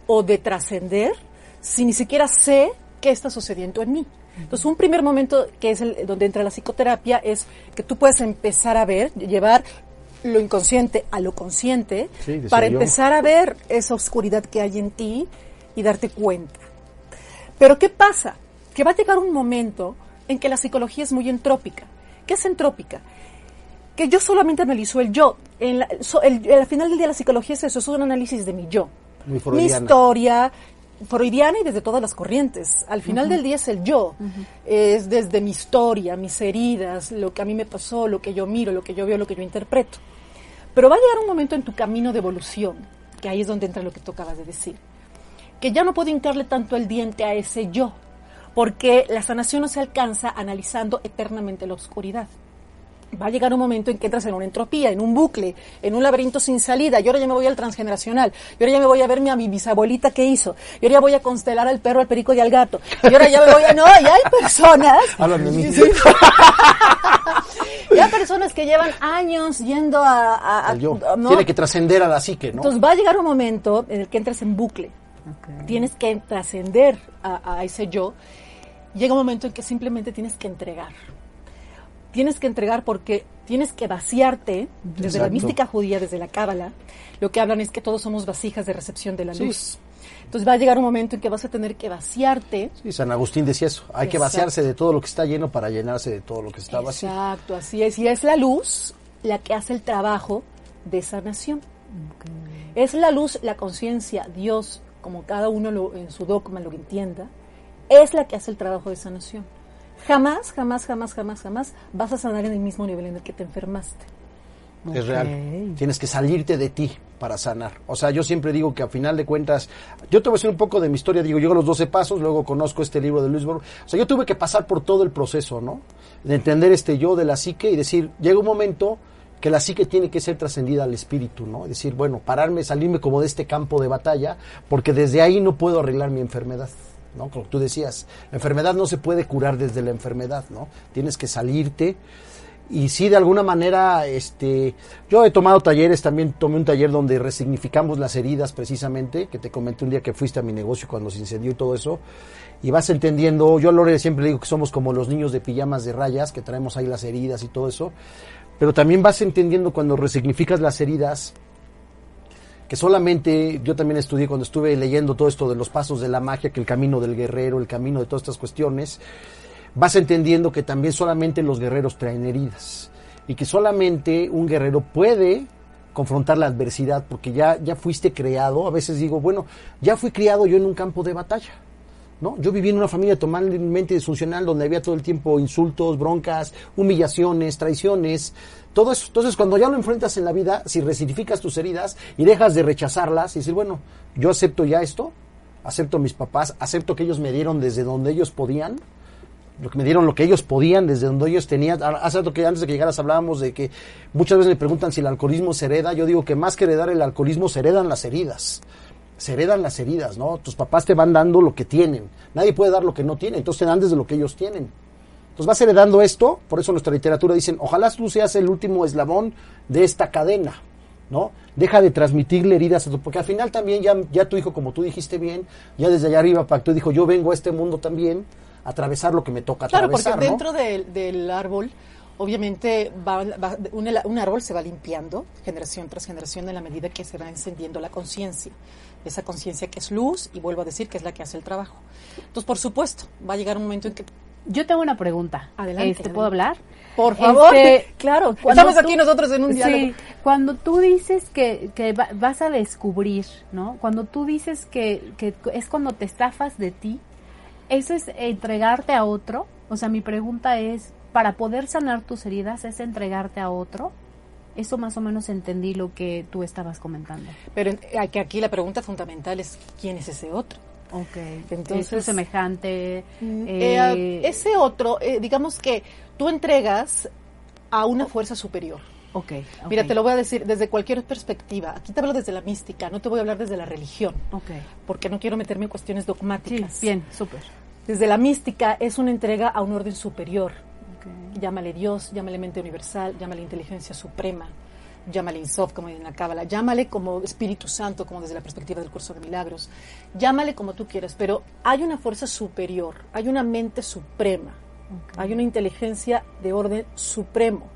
o de trascender si ni siquiera sé qué está sucediendo en mí. Entonces, un primer momento que es el donde entra la psicoterapia es que tú puedes empezar a ver, llevar lo inconsciente a lo consciente Sí, para yo. empezar a ver esa oscuridad que hay en ti y darte cuenta. Pero ¿qué pasa? Que va a llegar un momento en que la psicología es muy entrópica. ¿Qué es entrópica? Que yo solamente analizo el yo. En la- so- el- al final del día la psicología es eso, es un análisis de mi yo. Muy mi historia, freudiana y desde todas las corrientes. Al final del día es el yo. Es desde mi historia, mis heridas, lo que a mí me pasó, lo que yo miro, lo que yo veo, lo que yo interpreto. Pero va a llegar un momento en tu camino de evolución, que ahí es donde entra lo que tú acabas de decir, que ya no puedo hincarle tanto el diente a ese yo, porque la sanación no se alcanza analizando eternamente la oscuridad. Va a llegar un momento en que entras en una entropía, en un bucle, en un laberinto sin salida. Y ahora ya me voy al transgeneracional. Y ahora ya me voy a verme a mi bisabuelita que hizo. Y ahora ya voy a constelar al perro, al perico y al gato. Y ahora ya me voy a... No, ya hay personas... Háblame de mí. Sí. (laughs) Ya hay personas que llevan años yendo a... a- a- El yo. ¿no? Tiene que trascender a la psique, ¿no? Entonces va a llegar un momento en el que entres en bucle. Tienes que trascender a, a ese yo. Llega un momento en que simplemente tienes que entregar. Tienes que entregar porque tienes que vaciarte, desde la mística judía, desde la cábala, lo que hablan es que todos somos vasijas de recepción de la Sí. luz. Entonces va a llegar un momento en que vas a tener que vaciarte. Sí, San Agustín decía eso. Hay que vaciarse de todo lo que está lleno para llenarse de todo lo que está vacío. Exacto, así es. Y es la luz la que hace el trabajo de sanación. Es la luz, la conciencia, Dios, como cada uno lo- en su dogma lo entienda, es la que hace el trabajo de sanación. Jamás, jamás, jamás, jamás, jamás vas a sanar en el mismo nivel en el que te enfermaste. Es real. Tienes que salirte de ti para sanar. O sea, yo siempre digo que a final de cuentas, yo te voy a decir un poco de mi historia. Digo, yo a los 12 pasos, luego conozco este libro de Luis Borg. O sea, yo tuve que pasar por todo el proceso, ¿no? De entender este yo de la psique y decir, llega un momento que la psique tiene que ser trascendida al espíritu, ¿no? Es decir, bueno, pararme, salirme como de este campo de batalla, porque desde ahí no puedo arreglar mi enfermedad. Como tú decías, la enfermedad no se puede curar desde la enfermedad, ¿no? Tienes que salirte, y sí de alguna manera este yo he tomado talleres también tomé un taller donde resignificamos las heridas precisamente que te comenté un día que fuiste a mi negocio cuando se incendió y todo eso y vas entendiendo yo a Lore siempre digo que somos como los niños de pijamas de rayas que traemos ahí las heridas y todo eso pero también vas entendiendo cuando resignificas las heridas que solamente yo también estudié cuando estuve leyendo todo esto de los pasos de la magia, que el camino del guerrero, el camino de todas estas cuestiones, vas entendiendo que también solamente los guerreros traen heridas y que solamente un guerrero puede confrontar la adversidad porque ya, ya fuiste creado, a veces digo, bueno, ya fui criado yo en un campo de batalla. ¿No? Yo viví en una familia totalmente disfuncional donde había todo el tiempo insultos, broncas, humillaciones, traiciones, todo eso. Entonces, cuando ya lo enfrentas en la vida, si resignificas tus heridas y dejas de rechazarlas y decir, bueno, yo acepto ya esto, acepto mis papás, acepto que ellos me dieron desde donde ellos podían, lo que me dieron lo que ellos podían, desde donde ellos tenían. Hace rato que antes de que llegaras hablábamos de que muchas veces me preguntan si el alcoholismo se hereda. Yo digo que más que heredar el alcoholismo, se heredan las heridas se heredan las heridas, ¿no? Tus papás te van dando lo que tienen. Nadie puede dar lo que no tiene, entonces te dan desde lo que ellos tienen. Entonces vas heredando esto, por eso nuestra literatura dicen, ojalá tú seas el último eslabón de esta cadena, ¿no? Deja de transmitirle heridas a tu, porque al final también ya, ya tu hijo, como tú dijiste bien, ya desde allá arriba pactó y dijo, yo vengo a este mundo también a atravesar lo que me toca Claro, atravesar, porque ¿no? dentro del árbol, obviamente, va, va- un, árbol se va limpiando generación tras generación en la medida que se va encendiendo la conciencia. Esa conciencia que es luz, y vuelvo a decir que es la que hace el trabajo. Entonces, por supuesto, va a llegar un momento en que, Yo tengo una pregunta. Adelante, Este, adelante. ¿Puedo hablar? por favor, Este, (laughs) claro, estamos tú- aquí nosotros en un diálogo. Sí, cuando tú dices que, que va- vas a descubrir, ¿no? Cuando tú dices que, que es cuando te estafas de ti, ¿eso es entregarte a otro? O sea, mi pregunta es, para poder sanar tus heridas, ¿es entregarte a otro? Eso más o menos entendí lo que tú estabas comentando. Pero aquí la pregunta fundamental es, ¿quién es ese otro? Ok. Entonces- Entonces, semejante. Mm, eh, eh, ese otro, eh, digamos que tú entregas a una fuerza superior. ok, ok. Mira, te lo voy a decir desde cualquier perspectiva. Aquí te hablo desde la mística, no te voy a hablar desde la religión, Ok. porque no quiero meterme en cuestiones Sí, dogmáticas. bien, súper. Desde la mística es una entrega a un orden superior. Llámale Dios, llámale mente universal, llámale inteligencia suprema, llámale Insof, como en la Cábala, llámale como Espíritu Santo, como desde la perspectiva del curso de milagros, llámale como tú quieras, pero hay una fuerza superior, hay una mente suprema, hay una inteligencia de orden supremo.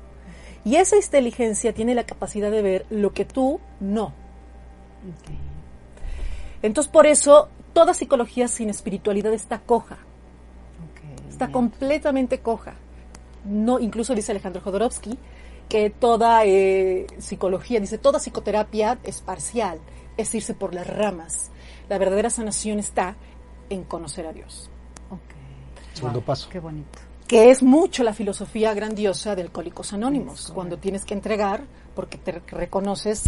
Y esa inteligencia tiene la capacidad de ver lo que tú no. Entonces, por eso, toda psicología sin espiritualidad está coja. Está bien. completamente coja. No, incluso dice Alejandro Jodorowsky que toda eh, psicología, dice, toda psicoterapia es parcial, es irse por las ramas. La verdadera sanación está en conocer a Dios, Ok. Segundo Wow, paso. Qué bonito. que es mucho la filosofía grandiosa de Alcohólicos Anónimos, cuando tienes que entregar porque te reconoces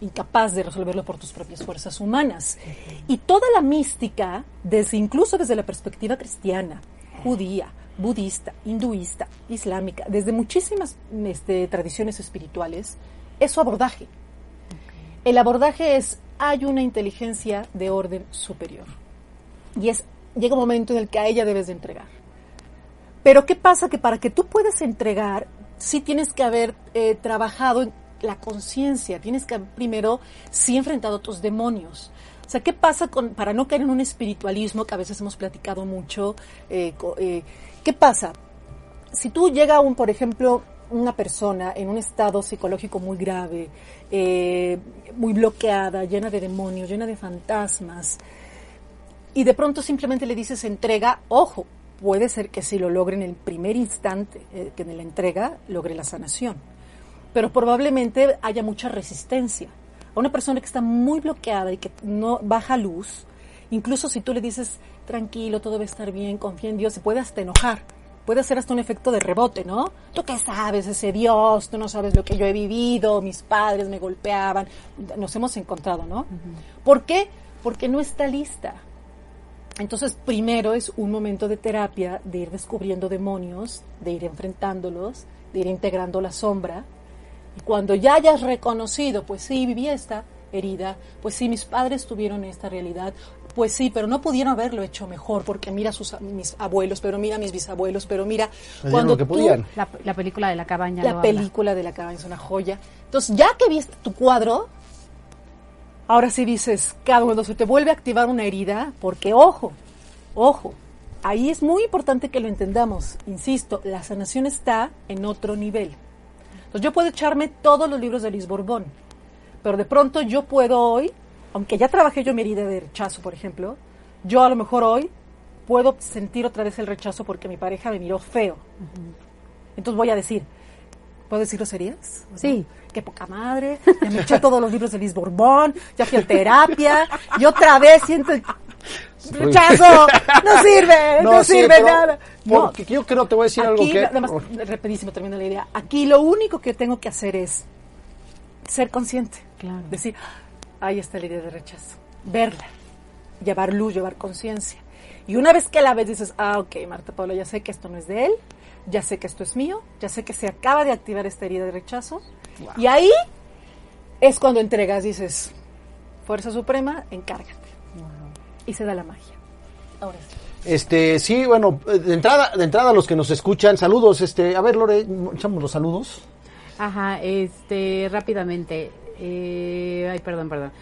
incapaz de resolverlo por tus propias fuerzas humanas. Y toda la mística, desde incluso desde la perspectiva cristiana, judía, budista, hinduista, islámica, desde muchísimas este, tradiciones espirituales, es su abordaje. El abordaje es, hay una inteligencia de orden superior. Y es, llega un momento en el que a ella debes de entregar. Pero ¿qué pasa? Que para que tú puedas entregar, sí tienes que haber eh, trabajado en la conciencia, tienes que haber primero sí enfrentado tus demonios. O sea, ¿qué pasa con, para no caer en un espiritualismo que a veces hemos platicado mucho? eh, eh, ¿Qué pasa? Si tú llega un, por ejemplo, una persona en un estado psicológico muy grave, eh, muy bloqueada, llena de demonios, llena de fantasmas, y de pronto simplemente le dices entrega, ojo, puede ser que si lo logre en el primer instante, eh, que en la entrega logre la sanación, pero probablemente haya mucha resistencia. A una persona que está muy bloqueada y que no baja luz, incluso si tú le dices tranquilo, todo va a estar bien, confía en Dios, se puede hasta enojar. Puede hacer hasta un efecto de rebote, ¿no? ¿Tú qué sabes, ese Dios? Tú no sabes lo que yo he vivido, mis padres me golpeaban. Nos hemos encontrado, ¿no? ¿Por qué? Porque no está lista. Entonces, primero es un momento de terapia, de ir descubriendo demonios, de ir enfrentándolos, de ir integrando la sombra. Y cuando ya hayas reconocido, pues sí, viví esta herida, pues sí, mis padres tuvieron esta realidad, pues sí, pero no pudieron haberlo hecho mejor, porque mira sus, a- mis abuelos, pero mira mis bisabuelos, pero mira, cuando lo que tú- podían. La, la película de la cabaña. la habla. película de la cabaña es una joya. Entonces, ya que viste tu cuadro, ahora sí dices, cada cuando se te vuelve a activar una herida, porque ojo, ojo, ahí es muy importante que lo entendamos. Insisto, la sanación está en otro nivel. Entonces, yo puedo echarme todos los libros de Luis Borbón, pero de pronto yo puedo hoy, aunque ya trabajé yo mi herida de rechazo, por ejemplo, yo a lo mejor hoy puedo sentir otra vez el rechazo porque mi pareja me miró feo. Entonces voy a decir, ¿puedo decir groserías? Sí. Qué poca madre, ya me eché todos los libros de Liz Borbón, ya fui a terapia, y otra vez siento el rechazo, no sirve, no, sí, sirve nada. No, Porque yo creo, te voy a decir algo aquí, que... nada más, rapidísimo termina la idea, aquí lo único que tengo que hacer es ser consciente, Claro. decir, ahí está la idea de rechazo, verla, llevar luz, llevar conciencia. Y una vez que la ves dices, ah, ok, Marta Paula, ya sé que esto no es de él, ya sé que esto es mío, ya sé que se acaba de activar esta herida de rechazo. Y ahí es cuando entregas, dices, Fuerza Suprema, encárgate. Y se da la magia. Ahora sí. Este, sí, bueno, de entrada, de entrada a los que nos escuchan, saludos, este, a ver, Lore, echamos los saludos. Ajá, este, rápidamente. Eh, ay, perdón, perdón.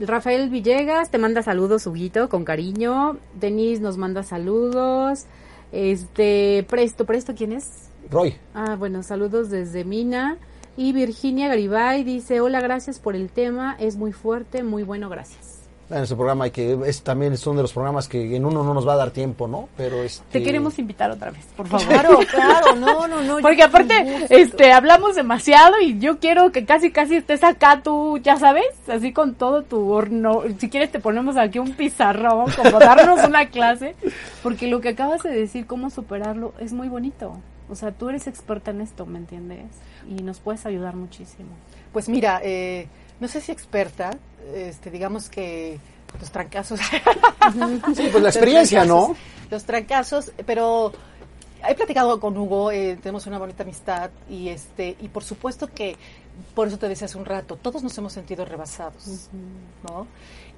Rafael Villegas te manda saludos, Huguito, con cariño. Denise nos manda saludos. Este, Presto, Presto, ¿quién es? Roy. Ah, bueno, saludos desde Mina. Y Virginia Garibay dice, hola, gracias por el tema, es muy fuerte, muy bueno, gracias. En ese programa hay que, es también es uno de los programas que en uno no nos va a dar tiempo, ¿no? Pero este... Te queremos invitar otra vez, por favor. Claro, claro, no, no, no. Porque aparte, este, hablamos demasiado y yo quiero que casi, casi estés acá tú, ya sabes, así con todo tu horno. Si quieres te ponemos aquí un pizarrón, como darnos una clase, porque lo que acabas de decir, cómo superarlo, es muy bonito. O sea, tú eres experta en esto, ¿me entiendes? Y nos puedes ayudar muchísimo. Pues mira, eh, no sé si experta, este, digamos que los trancazos. (laughs) Sí, pues la experiencia, ¿no? Los trancazos, pero he platicado con Hugo, eh, tenemos una bonita amistad y este y por supuesto que por eso te decía hace un rato, todos nos hemos sentido rebasados, ¿no?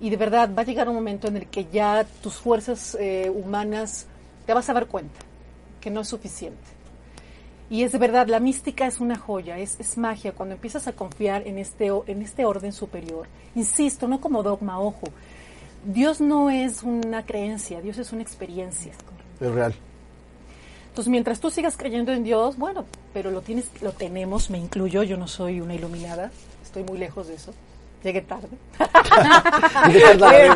Y de verdad va a llegar un momento en el que ya tus fuerzas eh, humanas te vas a dar cuenta que no es suficiente. Y es de verdad, la mística es una joya, es, es magia cuando empiezas a confiar en este, en este orden superior. Insisto, no como dogma, ojo. Dios no es una creencia, Dios es una experiencia. Es real. Entonces, mientras tú sigas creyendo en Dios, bueno, pero lo tienes, lo tenemos, me incluyo, yo no soy una iluminada, estoy muy lejos de eso. Llegué tarde.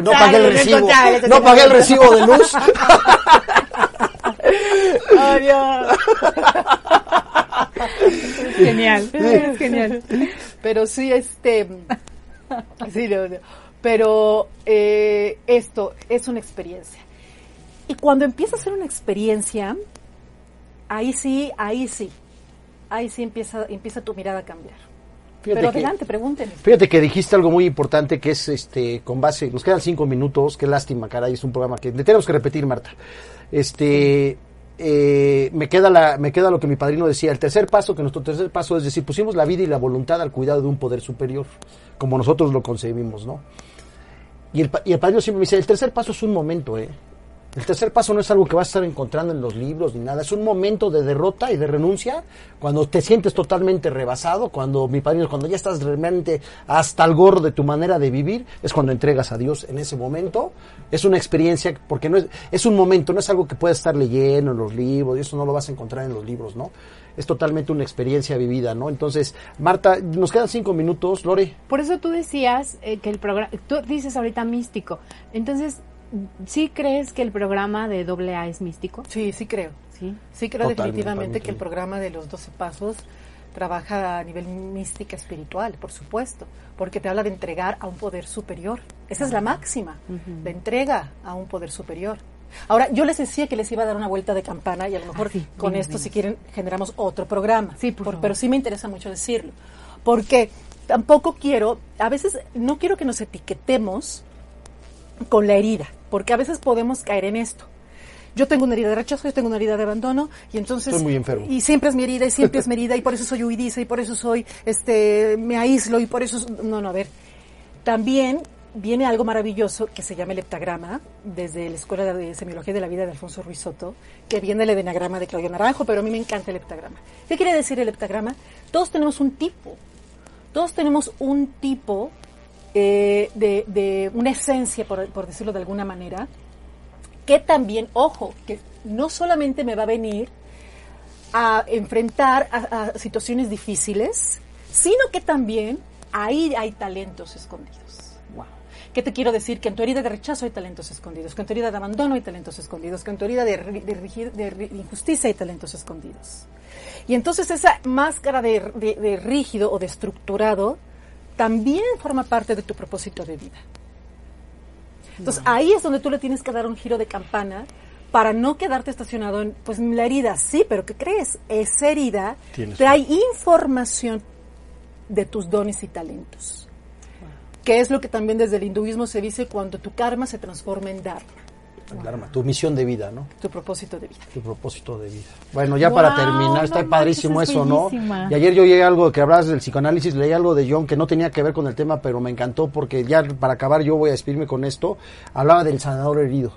no pagué el recibo. No pagué el recibo de luz. (laughs) (laughs) (laughs) Genial, es genial. Pero sí, este. Sí, no, no. Pero eh, esto es una experiencia. Y cuando empieza a ser una experiencia, ahí sí, ahí sí. Ahí sí empieza, empieza tu mirada a cambiar. Fíjate Pero que- adelante, pregúntenme. Fíjate que dijiste algo muy importante que es este con base, nos quedan cinco minutos, qué lástima, caray, es un programa que le tenemos que repetir, Marta. Este eh, me queda la, me queda lo que mi padrino decía, el tercer paso, que nuestro tercer paso es decir, pusimos la vida y la voluntad al cuidado de un poder superior, como nosotros lo concebimos, ¿no? Y el, y el padrino siempre me dice, el tercer paso es un momento, ¿eh? El tercer paso no es algo que vas a estar encontrando en los libros ni nada, es un momento de derrota y de renuncia cuando te sientes totalmente rebasado, cuando mi padrino, cuando ya estás realmente hasta el gorro de tu manera de vivir, es cuando entregas a Dios en ese momento. Es una experiencia, porque no es, es un momento, no es algo que puedas estar leyendo en los libros, y eso no lo vas a encontrar en los libros, ¿no? Es totalmente una experiencia vivida, ¿no? Entonces, Marta, nos quedan cinco minutos, Lore. Por eso tú decías eh, que el programa, tú dices ahorita místico, entonces, ¿sí crees que el programa de doble A es místico? Sí, sí creo. Sí. Sí creo Totalmente, definitivamente que el programa de los 12 pasos trabaja a nivel mística espiritual, por supuesto, porque te habla de entregar a un poder superior. Esa es la máxima, de entrega a un poder superior. Ahora, yo les decía que les iba a dar una vuelta de campana y a lo mejor Ah, sí, con esto, si quieren, generamos otro programa. Sí, por favor. Pero sí me interesa mucho decirlo, porque tampoco quiero, a veces no quiero que nos etiquetemos con la herida, porque a veces podemos caer en esto. Yo tengo una herida de rechazo, yo tengo una herida de abandono y entonces Estoy muy enfermo. y siempre es mi herida y siempre es (laughs) mi herida y por eso soy huidiza y por eso soy este me aíslo y por eso es- no no a ver. También viene algo maravilloso que se llama el heptagrama desde la Escuela de Semiología de la Vida de Alfonso Ruiz Soto, que viene del enagrama de Claudio Naranjo, pero a mí me encanta el heptagrama. ¿Qué quiere decir el heptagrama? Todos tenemos un tipo. Todos tenemos un tipo eh, de, de una esencia, por, por decirlo de alguna manera, que también, ojo, que no solamente me va a venir a enfrentar a, a situaciones difíciles, sino que también ahí hay talentos escondidos. Wow. ¿Qué te quiero decir? Que en tu herida de rechazo hay talentos escondidos, que en tu herida de abandono hay talentos escondidos, que en tu herida de, de de de injusticia hay talentos escondidos. Y entonces esa máscara de rígido o de estructurado también forma parte de tu propósito de vida. Entonces ahí es donde tú le tienes que dar un giro de campana para no quedarte estacionado en, pues la herida sí, pero ¿qué crees? Esa herida Tienes trae información de tus dones y talentos. Que es lo que también desde el hinduismo se dice cuando tu karma se transforma en dharma, El Dharma, tu misión de vida, ¿no? tu propósito de vida. tu propósito de vida. Bueno, ya para terminar, no está padrísimo es eso, ¿no? Y ayer yo llegué a algo que hablabas del psicoanálisis, leí algo de John que no tenía que ver con el tema, pero me encantó porque ya para acabar yo voy a despedirme con esto. Hablaba del sanador herido.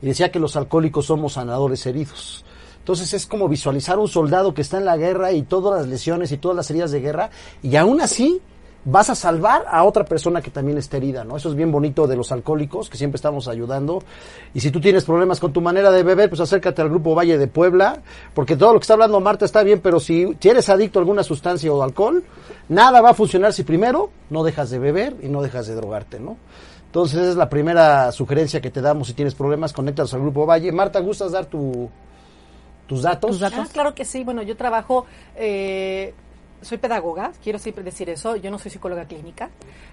y decía que los alcohólicos somos sanadores heridos. Entonces es como visualizar un soldado que está en la guerra y todas las lesiones y todas las heridas de guerra y aún así vas a salvar a otra persona que también está herida, ¿no? Eso es bien bonito de los alcohólicos, que siempre estamos ayudando. Y si tú tienes problemas con tu manera de beber, pues acércate al Grupo Valle de Puebla, porque todo lo que está hablando Marta está bien, pero si eres adicto a alguna sustancia o alcohol, nada va a funcionar si primero no dejas de beber y no dejas de drogarte, ¿no? Entonces es la primera sugerencia que te damos si tienes problemas, conéctalos al Grupo Valle. Marta, ¿gustas dar tu, tus datos? Ah, claro que sí. Bueno, yo trabajo, eh, soy pedagoga, quiero siempre decir eso. Yo no soy psicóloga clínica.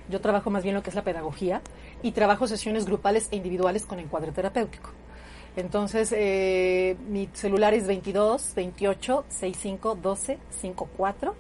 Yo trabajo más bien lo que es la pedagogía y trabajo sesiones grupales e individuales con encuadre terapéutico. Entonces, eh, mi celular es 22 28 65 12 54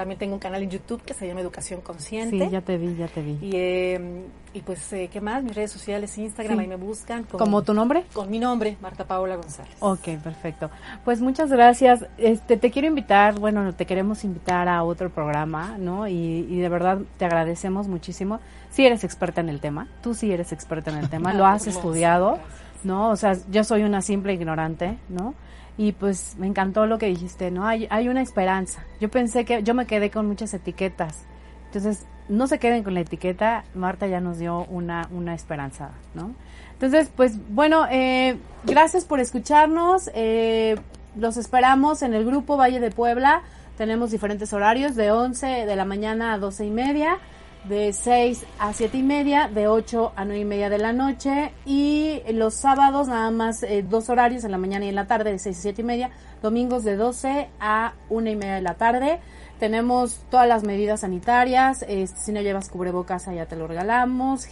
también tengo un canal en YouTube que se llama Educación Consciente. Sí, ya te vi, ya te vi. Y, eh, y pues, eh, ¿qué más? Mis redes sociales, Instagram, ahí me buscan. Con, ¿Cómo tu nombre? Con mi nombre, Marta Paola González. Ok, perfecto. Pues muchas gracias. Este, te quiero invitar, bueno, te queremos invitar a otro programa, ¿no? Y, y de verdad te agradecemos muchísimo. Si eres experta en el tema, tú sí eres experta en el tema, (laughs) lo has estudiado, ¿no? O sea, yo soy una simple ignorante, ¿no? Y pues me encantó lo que dijiste, ¿no? Hay, hay una esperanza. Yo pensé que yo me quedé con muchas etiquetas. Entonces, no se queden con la etiqueta, Marta ya nos dio una, una esperanza, ¿no? Entonces, pues bueno, eh, gracias por escucharnos. Eh, los esperamos en el grupo Valle de Puebla. Tenemos diferentes horarios, de 11 de la mañana a 12 y media de 6 a 7 y media, de 8 a 9 y media de la noche y los sábados nada más eh, dos horarios en la mañana y en la tarde de 6 a 7 y media, domingos de 12 a 1 y media de la tarde. Tenemos todas las medidas sanitarias, este, si no llevas cubrebocas allá te lo regalamos.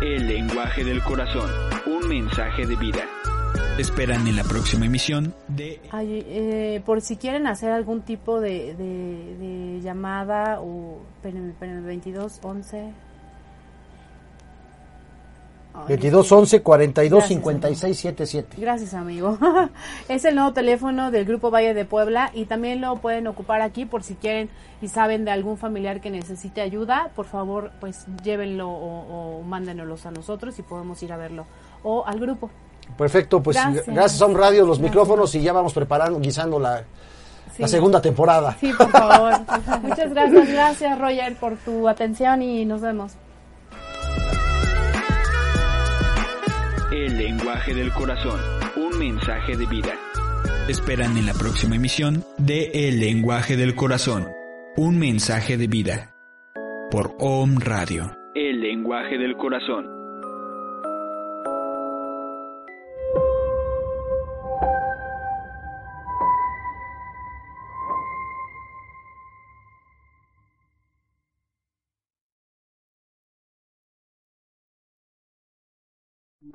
El lenguaje del corazón, un mensaje de vida esperan en la próxima emisión de... eh, por si quieren hacer algún tipo de, de, llamada o en el 22 11 22 11 42 56 77. Gracias, amigo. (laughs) es el nuevo teléfono del Grupo Valle de Puebla y también lo pueden ocupar aquí por si quieren y saben de algún familiar que necesite ayuda. Por favor, pues llévenlo o, o mándenoslos a nosotros y podemos ir a verlo o al grupo. Perfecto, pues gracias, a un radio, los micrófonos y ya vamos preparando, guisando la, la segunda temporada. Sí, por favor. (laughs) Muchas gracias, gracias Roger por tu atención y nos vemos. El lenguaje del corazón, un mensaje de vida. Esperan en la próxima emisión de El lenguaje del corazón, un mensaje de vida. Por OM Radio. El lenguaje del corazón.